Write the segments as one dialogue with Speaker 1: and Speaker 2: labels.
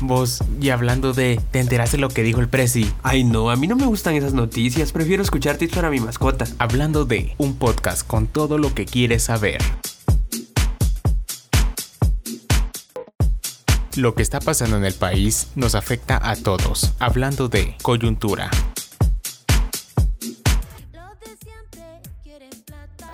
Speaker 1: Vos, y hablando de, ¿te enteraste lo que dijo el Prezi?
Speaker 2: Ay no, a mí no me gustan esas noticias, prefiero escuchar tips para mi mascota.
Speaker 1: Hablando de, un podcast con todo lo que quieres saber. Lo que está pasando en el país nos afecta a todos. Hablando de coyuntura.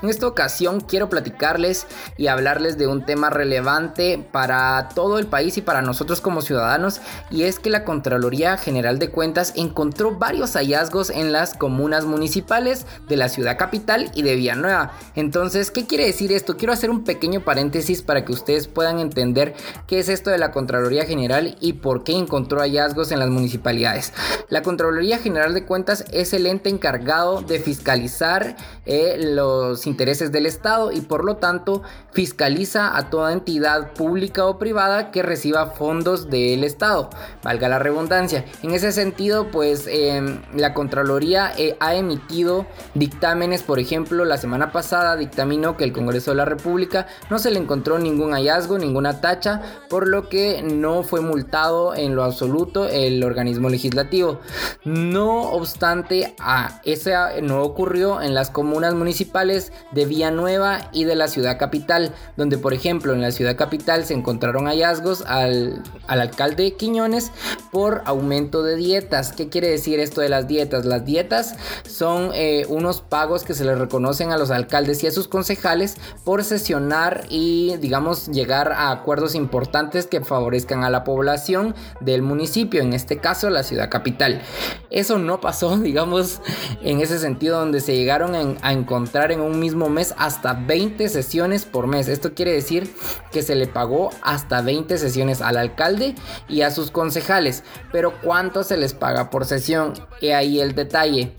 Speaker 3: En esta ocasión quiero platicarles y hablarles de un tema relevante para todo el país y para nosotros como ciudadanos y es que la Contraloría General de Cuentas encontró varios hallazgos en las comunas municipales de la ciudad capital y de Villanueva. Entonces, ¿qué quiere decir esto? Quiero hacer un pequeño paréntesis para que ustedes puedan entender qué es esto de la Contraloría General y por qué encontró hallazgos en las municipalidades. La Contraloría General de Cuentas es el ente encargado de fiscalizar eh, los intereses del Estado y por lo tanto fiscaliza a toda entidad pública o privada que reciba fondos del Estado, valga la redundancia. En ese sentido, pues em, la Contraloría eh, ha emitido dictámenes, por ejemplo, la semana pasada dictaminó que el Congreso de la República no se le encontró ningún hallazgo, ninguna tacha, por lo que no fue multado en lo absoluto el organismo legislativo. No obstante, a ese no ocurrió en las comunas municipales de Villanueva y de la ciudad capital, donde por ejemplo en la ciudad capital se encontraron hallazgos al, alcalde Quiñones por aumento de dietas. ¿Qué quiere decir esto de las dietas? Las dietas son eh, unos pagos que se les reconocen a los alcaldes y a sus concejales por sesionar y digamos llegar a acuerdos importantes que favorezcan a la población del municipio, en este caso la ciudad capital. Eso no pasó, digamos, en ese sentido donde se llegaron a encontrar en un mismo mes hasta 20 sesiones por mes. Esto quiere decir que se le pagó hasta 20 sesiones al alcalde y a sus concejales. Pero ¿cuánto se les paga por sesión? He ahí el detalle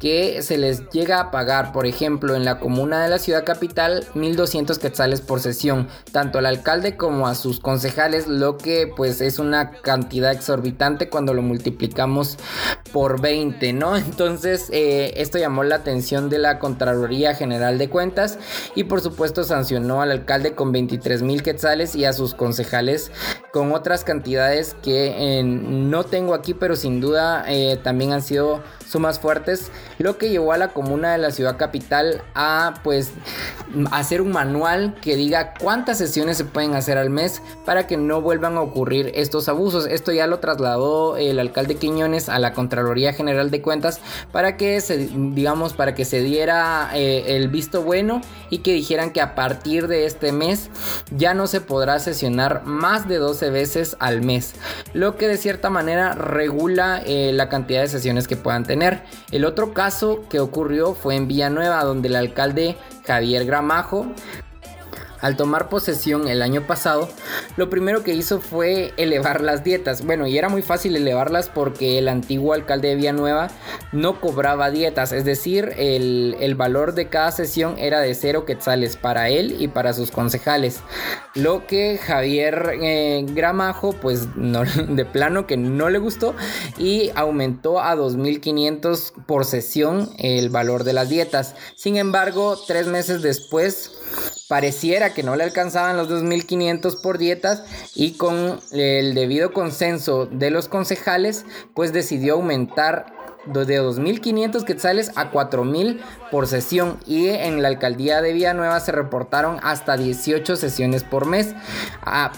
Speaker 3: que se les llega a pagar, por ejemplo, en la comuna de la ciudad capital, 1200 quetzales por sesión, tanto al alcalde como a sus concejales, lo que pues es una cantidad exorbitante cuando lo multiplicamos por 20, ¿no? Entonces, eh, esto llamó la atención de la Contraloría General de Cuentas y por supuesto sancionó al alcalde con 23 mil quetzales y a sus concejales con otras cantidades que no tengo aquí, pero sin duda eh, también han sido sumas fuertes, lo que llevó a la comuna de la ciudad capital a pues hacer un manual que diga cuántas sesiones se pueden hacer al mes para que no vuelvan a ocurrir estos abusos. Esto ya lo trasladó el alcalde Quiñones a la Contraloría General de Cuentas para que se digamos para que se diera eh, el visto bueno y que dijeran que a partir de este mes ya no se podrá sesionar más de 12 veces al mes, lo que de cierta manera regula eh, la cantidad de sesiones que puedan tener. El otro caso que ocurrió fue en Villanueva, donde el alcalde Javier Gramajo al tomar posesión el año pasado, lo primero que hizo fue elevar las dietas. Bueno, y era muy fácil elevarlas porque el antiguo alcalde de Villanueva no cobraba dietas, es decir, el, valor de cada sesión era de cero quetzales para él y para sus concejales. Lo que Javier eh, Gramajo, pues no, de plano que no le gustó y aumentó a 2.500 por sesión el valor de las dietas. Sin embargo, tres meses después, pareciera que no le alcanzaban los 2.500 por dietas y con el debido consenso de los concejales, pues decidió aumentar de 2.500 quetzales a 4.000 por sesión y en la alcaldía de Villanueva se reportaron hasta 18 sesiones por mes,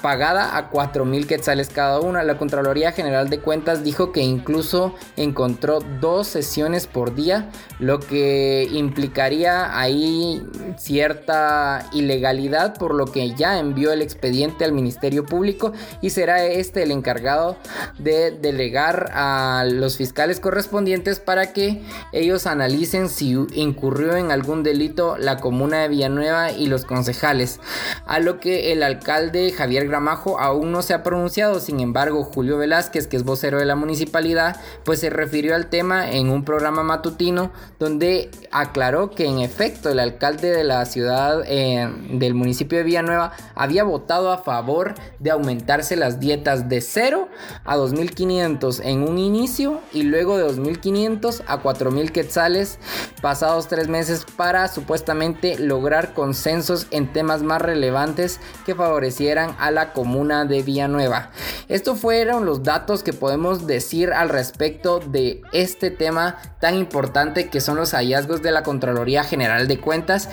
Speaker 3: pagada a 4.000 quetzales cada una. La Contraloría General de Cuentas dijo que incluso encontró dos sesiones por día, lo que implicaría ahí cierta ilegalidad, por lo que ya envió el expediente al Ministerio Público y será este el encargado de delegar a los fiscales correspondientes para que ellos analicen si incurrió en algún delito la comuna de Villanueva y los concejales, a lo que el alcalde Javier Gramajo aún no se ha pronunciado, sin embargo Julio Velázquez, que es vocero de la municipalidad, pues se refirió al tema en un programa matutino donde aclaró que en efecto el alcalde de la ciudad eh, del municipio de Villanueva había votado a favor de aumentarse las dietas de 0 a 2.500 en un inicio y luego de 2.500 3.500 a 4.000 quetzales pasados tres meses para supuestamente lograr consensos en temas más relevantes que favorecieran a la comuna de Villanueva. Estos fueron los datos que podemos decir al respecto de este tema tan importante que son los hallazgos de la Contraloría General de Cuentas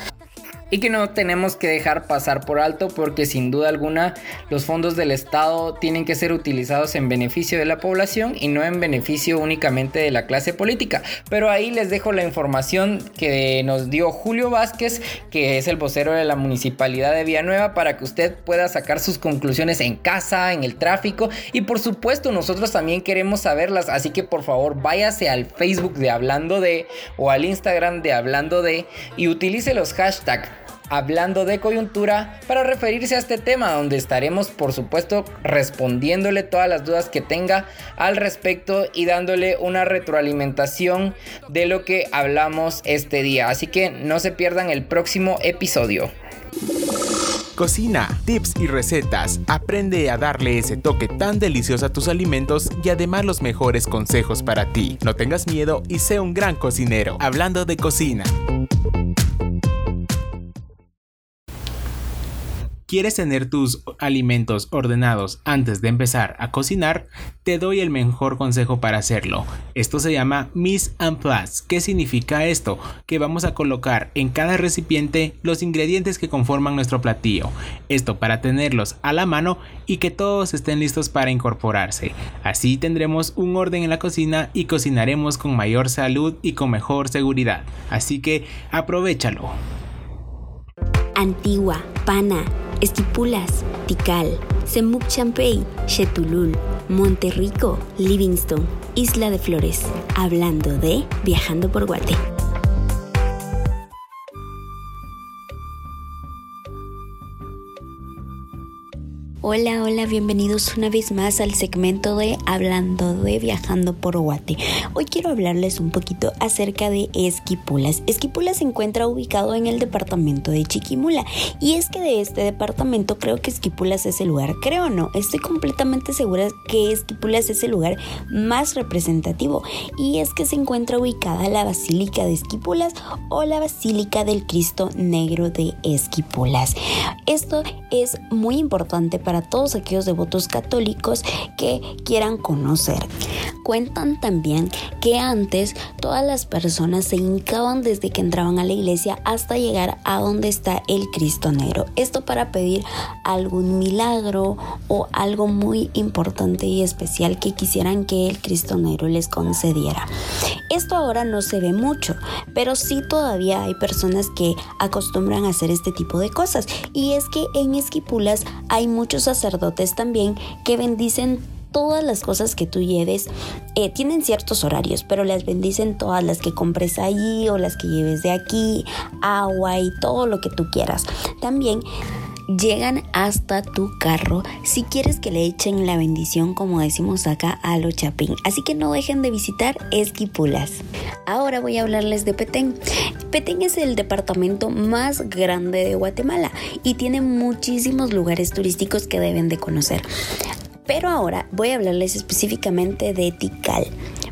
Speaker 3: y que no tenemos que dejar pasar por alto porque sin duda alguna los fondos del Estado tienen que ser utilizados en beneficio de la población y no en beneficio únicamente de la clase política. Pero ahí les dejo la información que nos dio Julio Vázquez, que es el vocero de la Municipalidad de Villanueva, para que usted pueda sacar sus conclusiones en casa, en el tráfico y por supuesto nosotros también queremos saberlas, así que por favor váyase al Facebook de Hablando de o al Instagram de Hablando de y utilice los hashtags hablando de coyuntura para referirse a este tema donde estaremos por supuesto respondiéndole todas las dudas que tenga al respecto y dándole una retroalimentación de lo que hablamos este día. Así que no se pierdan el próximo episodio.
Speaker 1: Cocina, tips y recetas. Aprende a darle ese toque tan delicioso a tus alimentos y además los mejores consejos para ti. No tengas miedo y sé un gran cocinero. Hablando de cocina. ¿Quieres tener tus alimentos ordenados antes de empezar a cocinar? Te doy el mejor consejo para hacerlo. Esto se llama Mise en place. ¿Qué significa esto? Que vamos a colocar en cada recipiente los ingredientes que conforman nuestro platillo. Esto para tenerlos a la mano y que todos estén listos para incorporarse. Así tendremos un orden en la cocina y cocinaremos con mayor salud y con mejor seguridad. Así que aprovechalo.
Speaker 4: Antigua, Pana Esquipulas, Tikal, Semuc Champey, Chetulul, Monterrico, Livingston, Isla de Flores. Hablando de Viajando por Guate. Hola, hola, bienvenidos una vez más al segmento de Hablando de Viajando por Guate. Hoy quiero hablarles un poquito acerca de Esquipulas. Esquipulas se encuentra ubicado en el departamento de Chiquimula y es que de este departamento creo que Esquipulas es el lugar, creo o no, estoy completamente segura que Esquipulas es el lugar más representativo y es que se encuentra ubicada la Basílica de Esquipulas o la Basílica del Cristo Negro de Esquipulas. Esto es muy importante para para todos aquellos devotos católicos que quieran conocer. Cuentan también que antes todas las personas se hincaban desde que entraban a la iglesia hasta llegar a donde está el Cristo Negro. Esto para pedir algún milagro o algo muy importante y especial que quisieran que el Cristo Negro les concediera. Esto ahora no se ve mucho, pero sí todavía hay personas que acostumbran a hacer este tipo de cosas. Y es que en Esquipulas hay muchos sacerdotes también que bendicen todas las cosas que tú lleves eh, tienen ciertos horarios, pero las bendicen todas las que compres allí o las que lleves de aquí, agua y todo lo que tú quieras. También llegan hasta tu carro si quieres que le echen la bendición como decimos acá a los chapín. Así que no dejen de visitar Esquipulas. Ahora voy a hablarles de Petén. Petén es el departamento más grande de Guatemala y tiene muchísimos lugares turísticos que deben de conocer. Pero ahora voy a hablarles específicamente de Tikal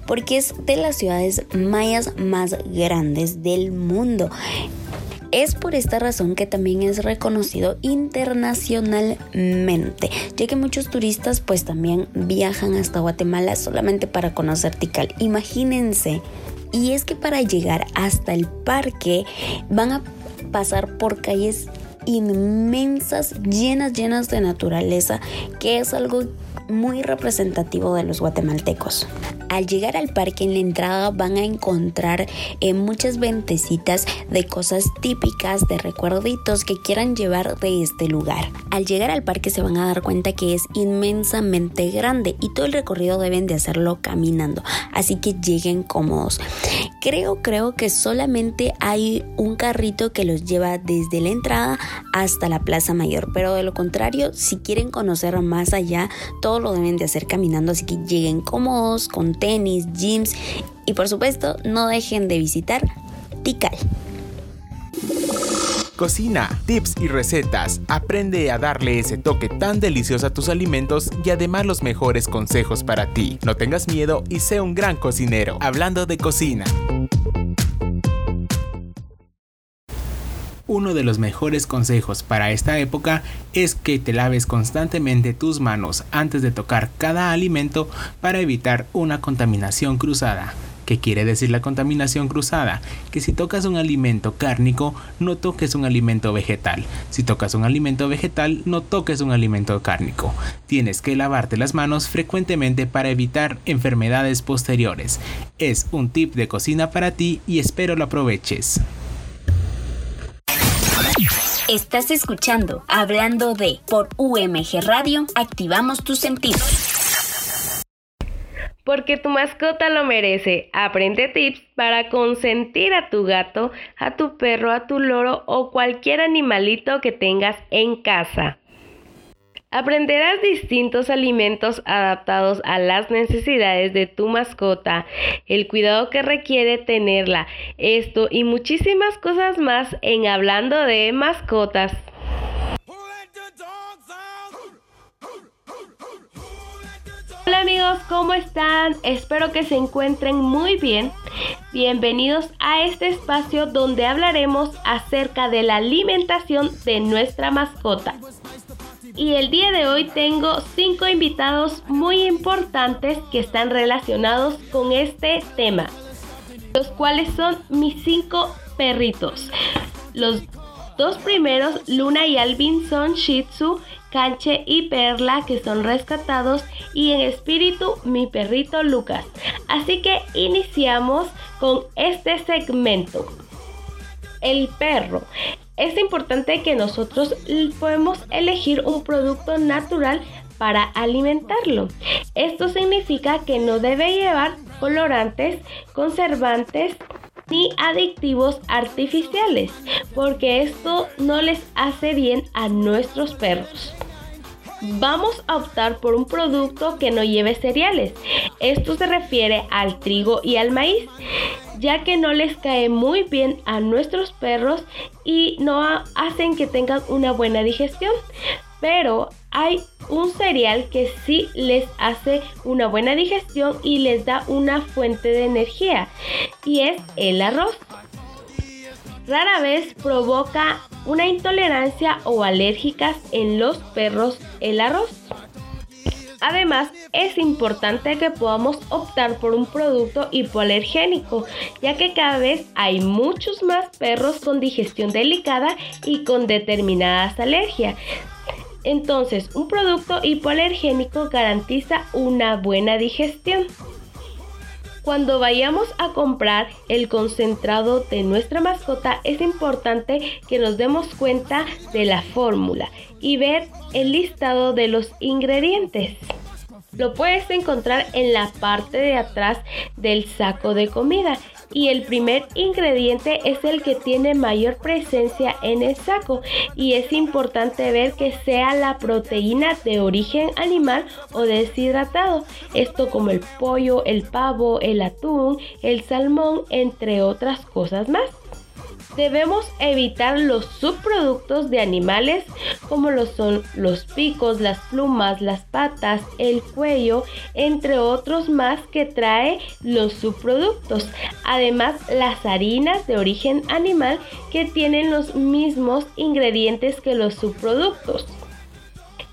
Speaker 4: porque es de las ciudades mayas más grandes del mundo. Es por esta razón que también es reconocido internacionalmente, ya que muchos turistas pues también viajan hasta Guatemala solamente para conocer Tikal. Imagínense. Y es que para llegar hasta el parque van a pasar por calles inmensas, llenas, llenas de naturaleza, que es algo muy representativo de los guatemaltecos. Al llegar al parque en la entrada van a encontrar eh, muchas ventecitas de cosas típicas, de recuerditos que quieran llevar de este lugar. Al llegar al parque se van a dar cuenta que es inmensamente grande y todo el recorrido deben de hacerlo caminando, así que lleguen cómodos. Creo, creo que solamente hay un carrito que los lleva desde la entrada hasta la Plaza Mayor, pero de lo contrario, si quieren conocer más allá, todo lo deben de hacer caminando, así que lleguen cómodos, con tenis, gyms y por supuesto no dejen de visitar Tikal.
Speaker 1: Cocina, tips y recetas. Aprende a darle ese toque tan delicioso a tus alimentos y además los mejores consejos para ti. No tengas miedo y sé un gran cocinero. Hablando de cocina. Uno de los mejores consejos para esta época es que te laves constantemente tus manos antes de tocar cada alimento para evitar una contaminación cruzada. ¿Qué quiere decir la contaminación cruzada? Que si tocas un alimento cárnico, no toques un alimento vegetal. Si tocas un alimento vegetal, no toques un alimento cárnico. Tienes que lavarte las manos frecuentemente para evitar enfermedades posteriores. Es un tip de cocina para ti y espero lo aproveches.
Speaker 4: Estás escuchando Hablando de por UMG Radio, activamos tus sentidos
Speaker 5: porque tu mascota lo merece. Aprende tips para consentir a tu gato, a tu perro, a tu loro o cualquier animalito que tengas en casa. Aprenderás distintos alimentos adaptados a las necesidades de tu mascota, el cuidado que requiere tenerla, esto y muchísimas cosas más en Hablando de Mascotas. Hola amigos, ¿cómo están? Espero que se encuentren muy bien. Bienvenidos a este espacio donde hablaremos acerca de la alimentación de nuestra mascota. Y el día de hoy tengo cinco invitados muy importantes que están relacionados con este tema, los cuales son mis cinco perritos. Los dos primeros, Luna y Alvin, son Shih Tzu Canche y Perla que son rescatados y en espíritu mi perrito Lucas. Así que iniciamos con este segmento. El perro. Es importante que nosotros podemos elegir un producto natural para alimentarlo. Esto significa que no debe llevar colorantes, conservantes, ni adictivos artificiales, porque esto no les hace bien a nuestros perros. Vamos a optar por un producto que no lleve cereales. Esto se refiere al trigo y al maíz, ya que no les cae muy bien a nuestros perros y no hacen que tengan una buena digestión. Pero hay un cereal que sí les hace una buena digestión y les da una fuente de energía y es el arroz. Rara vez provoca una intolerancia o alérgicas en los perros el arroz. Además, es importante que podamos optar por un producto hipoalergénico, ya que cada vez hay muchos más perros con digestión delicada y con determinadas alergias. Entonces, un producto hipoalergénico garantiza una buena digestión. Cuando vayamos a comprar el concentrado de nuestra mascota es importante que nos demos cuenta de la fórmula y ver el listado de los ingredientes. Lo puedes encontrar en la parte de atrás del saco de comida y el primer ingrediente es el que tiene mayor presencia en el saco y es importante ver que sea la proteína de origen animal o deshidratado, esto como el pollo, el pavo, el atún, el salmón, entre otras cosas más. Debemos evitar los subproductos de animales como lo son los picos, las plumas, las patas, el cuello, entre otros más que trae los subproductos. Además, las harinas de origen animal que tienen los mismos ingredientes que los subproductos.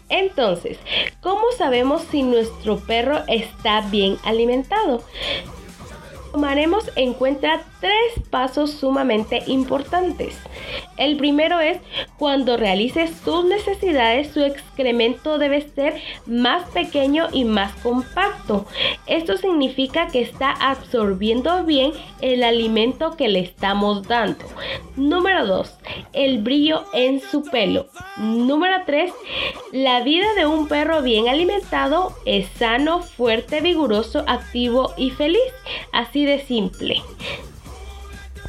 Speaker 5: Entonces, ¿cómo sabemos si nuestro perro está bien alimentado? Tomaremos en cuenta tres pasos sumamente importantes. El primero es cuando realices tus necesidades, su excremento debe ser más pequeño y más compacto. Esto significa que está absorbiendo bien el alimento que le estamos dando. Número 2. El brillo en su pelo. Número 3. La vida de un perro bien alimentado es sano, fuerte, vigoroso, activo y feliz. De simple.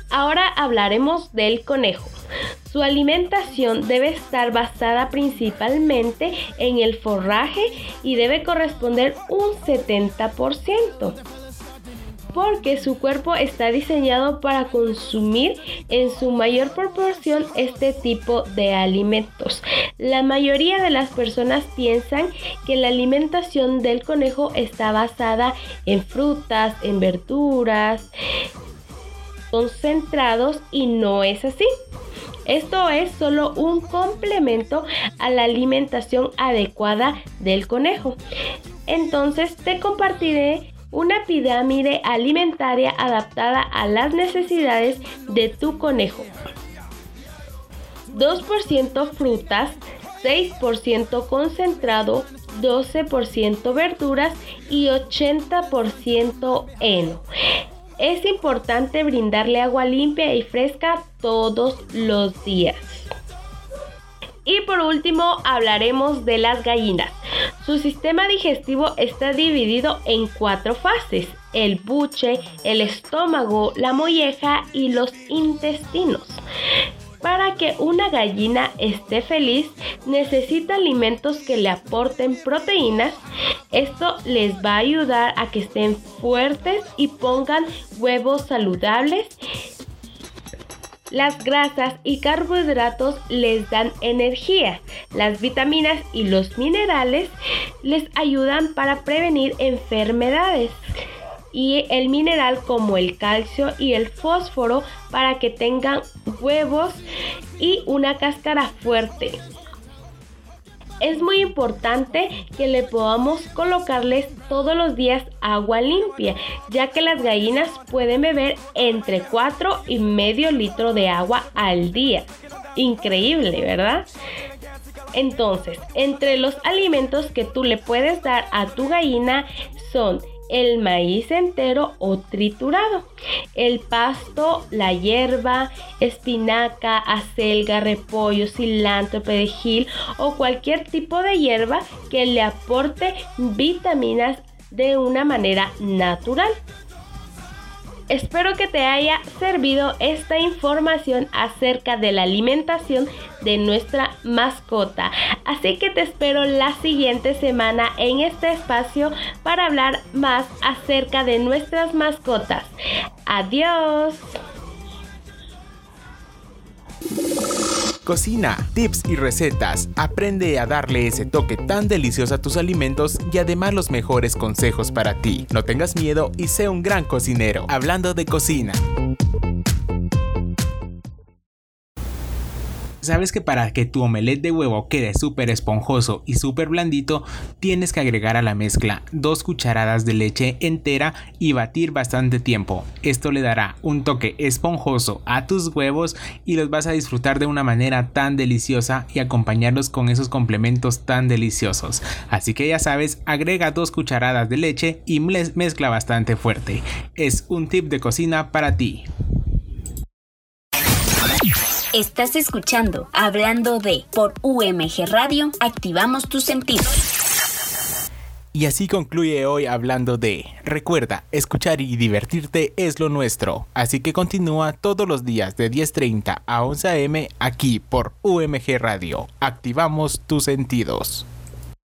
Speaker 5: Ahora hablaremos del conejo. Su alimentación debe estar basada principalmente en el forraje y debe corresponder un 70%. Porque su cuerpo está diseñado para consumir en su mayor proporción este tipo de alimentos. La mayoría de las personas piensan que la alimentación del conejo está basada en frutas, en verduras, concentrados y no es así. Esto es solo un complemento a la alimentación adecuada del conejo. Entonces te compartiré una pirámide alimentaria adaptada a las necesidades de tu conejo. 2% frutas, 6% concentrado, 12% verduras y 80% heno. Es importante brindarle agua limpia y fresca todos los días. Y por último hablaremos de las gallinas. Su sistema digestivo está dividido en cuatro fases, el buche, el estómago, la molleja y los intestinos. Para que una gallina esté feliz, necesita alimentos que le aporten proteínas. Esto les va a ayudar a que estén fuertes y pongan huevos saludables las grasas y carbohidratos les dan energía. Las vitaminas y los minerales les ayudan para prevenir enfermedades. Y el mineral como el calcio y el fósforo para que tengan huevos y una cáscara fuerte es muy importante que le podamos colocarles todos los días agua limpia, ya que las gallinas pueden beber entre 4 y medio litro de agua al día. Increíble, ¿verdad? Entonces, entre los alimentos que tú le puedes dar a tu gallina son el maíz entero o triturado, el pasto, la hierba, espinaca, acelga, repollo, cilantro, perejil o cualquier tipo de hierba que le aporte vitaminas de una manera natural. Espero que te haya servido esta información acerca de la alimentación de nuestra mascota. Así que te espero la siguiente semana en este espacio para hablar más acerca de nuestras mascotas. Adiós.
Speaker 1: Cocina, tips y recetas. Aprende a darle ese toque tan delicioso a tus alimentos y además los mejores consejos para ti. No tengas miedo y sé un gran cocinero. Hablando de cocina. ¿Sabes que para que tu omelette de huevo quede súper esponjoso y súper blandito, tienes que agregar a la mezcla dos cucharadas de leche entera y batir bastante tiempo? Esto le dará un toque esponjoso a tus huevos y los vas a disfrutar de una manera tan deliciosa y acompañarlos con esos complementos tan deliciosos. Así que ya sabes, agrega dos cucharadas de leche y mezcla bastante fuerte. Es un tip de cocina para ti.
Speaker 4: Estás escuchando Hablando de por UMG Radio, activamos tus sentidos.
Speaker 1: Y así concluye hoy hablando de, recuerda, escuchar y divertirte es lo nuestro, así que continúa todos los días de 10.30 a 11 am aquí por UMG Radio, activamos tus sentidos.